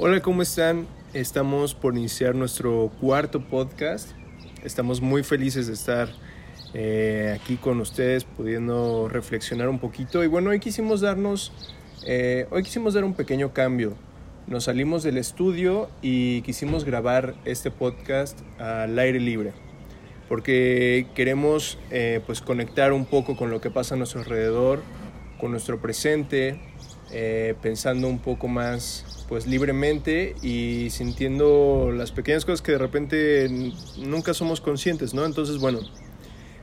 Hola, ¿cómo están? Estamos por iniciar nuestro cuarto podcast. Estamos muy felices de estar eh, aquí con ustedes, pudiendo reflexionar un poquito. Y bueno, hoy quisimos darnos, eh, hoy quisimos dar un pequeño cambio. Nos salimos del estudio y quisimos grabar este podcast al aire libre, porque queremos eh, pues conectar un poco con lo que pasa a nuestro alrededor, con nuestro presente, pensando un poco más pues libremente y sintiendo las pequeñas cosas que de repente nunca somos conscientes, ¿no? Entonces, bueno,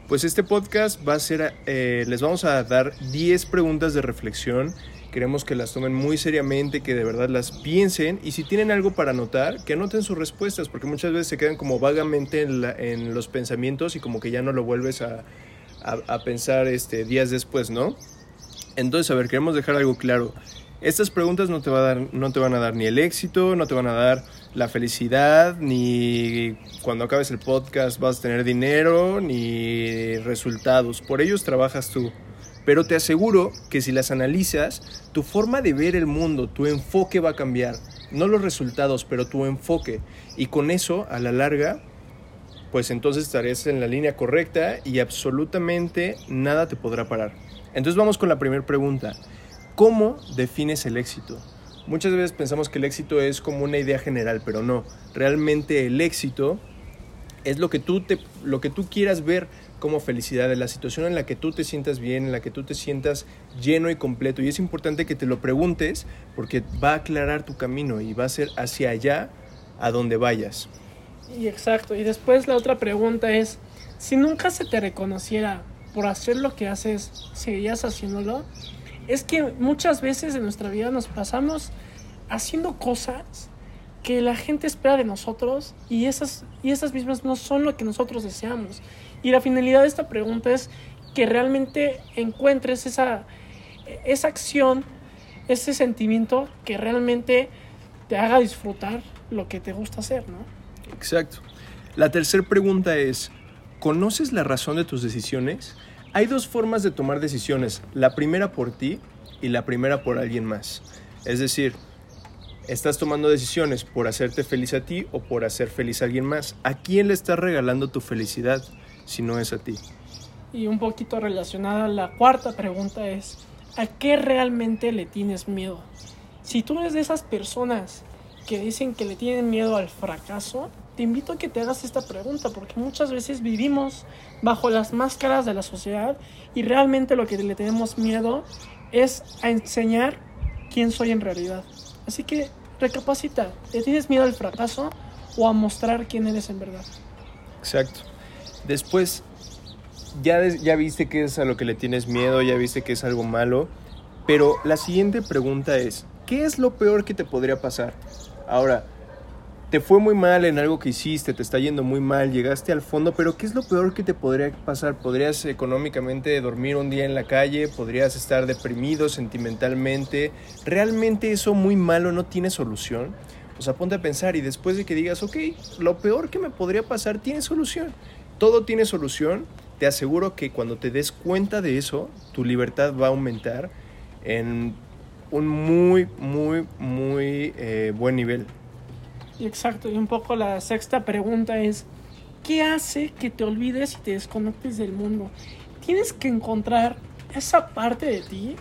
pues este podcast va a ser, eh, les vamos a dar 10 preguntas de reflexión. Queremos que las tomen muy seriamente, que de verdad las piensen y si tienen algo para anotar, que anoten sus respuestas, porque muchas veces se quedan como vagamente en, los pensamientos y como que ya no lo vuelves a, a pensar este, días después, ¿no? Entonces, a ver, queremos dejar algo claro. Estas preguntas no te, a dar, no te van a dar ni el éxito, no te van a dar la felicidad, ni cuando acabes el podcast vas a tener dinero, ni resultados. Por ellos trabajas tú. Pero te aseguro que si las analizas, tu forma de ver el mundo, tu enfoque va a cambiar. No los resultados, pero tu enfoque. Y con eso, a la larga, pues entonces estarás en la línea correcta y absolutamente nada te podrá parar. Entonces vamos con la primera pregunta. ¿Cómo defines el éxito? Muchas veces pensamos que el éxito es como una idea general, pero no. Realmente el éxito es lo que tú, te, lo que tú quieras ver como felicidad, la situación en la que tú te sientas bien, en la que tú te sientas lleno y completo. Y es importante que te lo preguntes porque va a aclarar tu camino y va a ser hacia allá a donde vayas. Y exacto. Y después la otra pregunta es, si nunca se te reconociera por hacer lo que haces, ¿seguirías haciéndolo? es que muchas veces en nuestra vida nos pasamos haciendo cosas que la gente espera de nosotros y esas, y esas mismas no son lo que nosotros deseamos. Y la finalidad de esta pregunta es que realmente encuentres esa, esa acción, ese sentimiento que realmente te haga disfrutar lo que te gusta hacer, ¿no? Exacto. La tercera pregunta es, ¿conoces la razón de tus decisiones? Hay dos formas de tomar decisiones, la primera por ti y la primera por alguien más. Es decir, estás tomando decisiones por hacerte feliz a ti o por hacer feliz a alguien más. ¿A quién le estás regalando tu felicidad si no es a ti? Y un poquito relacionada, la cuarta pregunta es, ¿a qué realmente le tienes miedo? Si tú eres de esas personas que dicen que le tienen miedo al fracaso, te invito a que te hagas esta pregunta, porque muchas veces vivimos bajo las máscaras de la sociedad y realmente lo que le tenemos miedo es a enseñar quién soy en realidad. Así que recapacita, ¿te tienes miedo al fracaso o a mostrar quién eres en verdad? Exacto. Después, ya, ya viste que es a lo que le tienes miedo, ya viste que es algo malo, pero la siguiente pregunta es, ¿qué es lo peor que te podría pasar? Ahora, te fue muy mal en algo que hiciste, te está yendo muy mal, llegaste al fondo, pero ¿qué es lo peor que te podría pasar? ¿Podrías económicamente dormir un día en la calle? ¿Podrías estar deprimido sentimentalmente? ¿Realmente eso muy malo no tiene solución? O sea, ponte a pensar y después de que digas, ok, lo peor que me podría pasar tiene solución. Todo tiene solución. Te aseguro que cuando te des cuenta de eso, tu libertad va a aumentar en un muy, muy, muy eh, buen nivel. Exacto, y un poco la sexta pregunta es, ¿qué hace que te olvides y te desconectes del mundo? Tienes que encontrar esa parte de ti,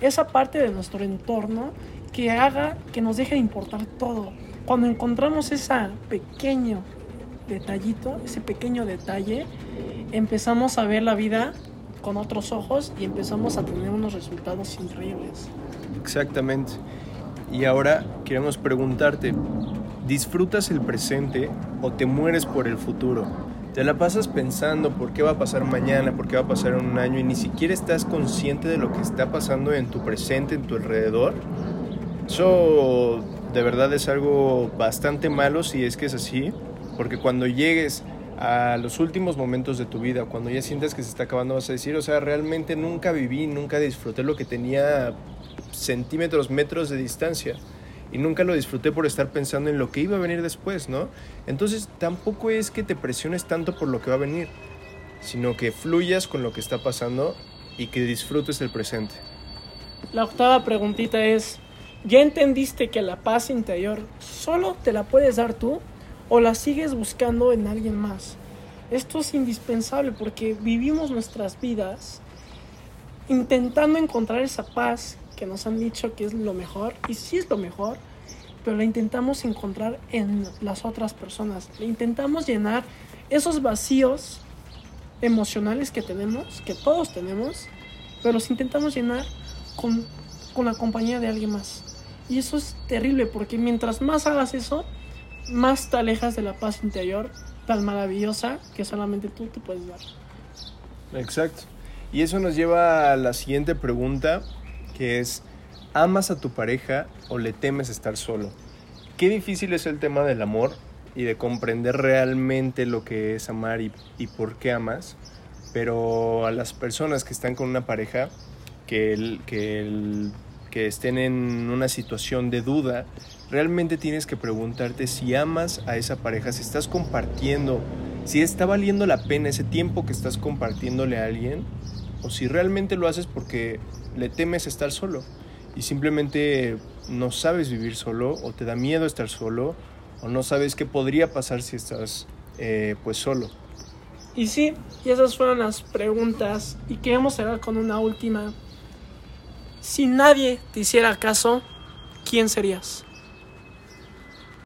esa parte de nuestro entorno que haga que nos deje de importar todo. Cuando encontramos ese pequeño detallito, ese pequeño detalle, empezamos a ver la vida con otros ojos y empezamos a tener unos resultados increíbles. Exactamente. Y ahora queremos preguntarte, ¿Disfrutas el presente o te mueres por el futuro? Te la pasas pensando por qué va a pasar mañana, por qué va a pasar en un año y ni siquiera estás consciente de lo que está pasando en tu presente, en tu alrededor. Eso de verdad es algo bastante malo si es que es así, porque cuando llegues a los últimos momentos de tu vida, cuando ya sientas que se está acabando, vas a decir, o sea, realmente nunca viví, nunca disfruté lo que tenía centímetros, metros de distancia y nunca lo disfruté por estar pensando en lo que iba a venir después, ¿no? Entonces tampoco es que te presiones tanto por lo que va a venir, sino que fluyas con lo que está pasando y que disfrutes el presente. La octava preguntita es, ¿Ya entendiste que la paz interior solo te la puedes dar tú o la sigues buscando en alguien más? Esto es indispensable porque vivimos nuestras vidas intentando encontrar esa paz que nos han dicho que es lo mejor, y sí es lo mejor, pero la intentamos encontrar en las otras personas. Le intentamos llenar esos vacíos emocionales que tenemos, que todos tenemos, pero los intentamos llenar con, con la compañía de alguien más. Y eso es terrible porque mientras más hagas eso, más te alejas de la paz interior tan maravillosa que solamente tú te puedes dar. Exacto. Y eso nos lleva a la siguiente pregunta, que es, ¿amas a tu pareja o le temes estar solo? Qué difícil es el tema del amor y de comprender realmente lo que es amar y, y por qué amas, pero a las personas que están con una pareja, que, el, que, el, que estén en una situación de duda, realmente tienes que preguntarte si amas a esa pareja, si estás compartiendo, si está valiendo la pena ese tiempo que estás compartiéndole a alguien, o si realmente lo haces porque le temes estar solo y simplemente no sabes vivir solo o te da miedo estar solo o no sabes qué podría pasar si estás eh, pues solo. Y sí, y esas fueron las preguntas y queremos cerrar con una última. Si nadie te hiciera caso, ¿quién serías?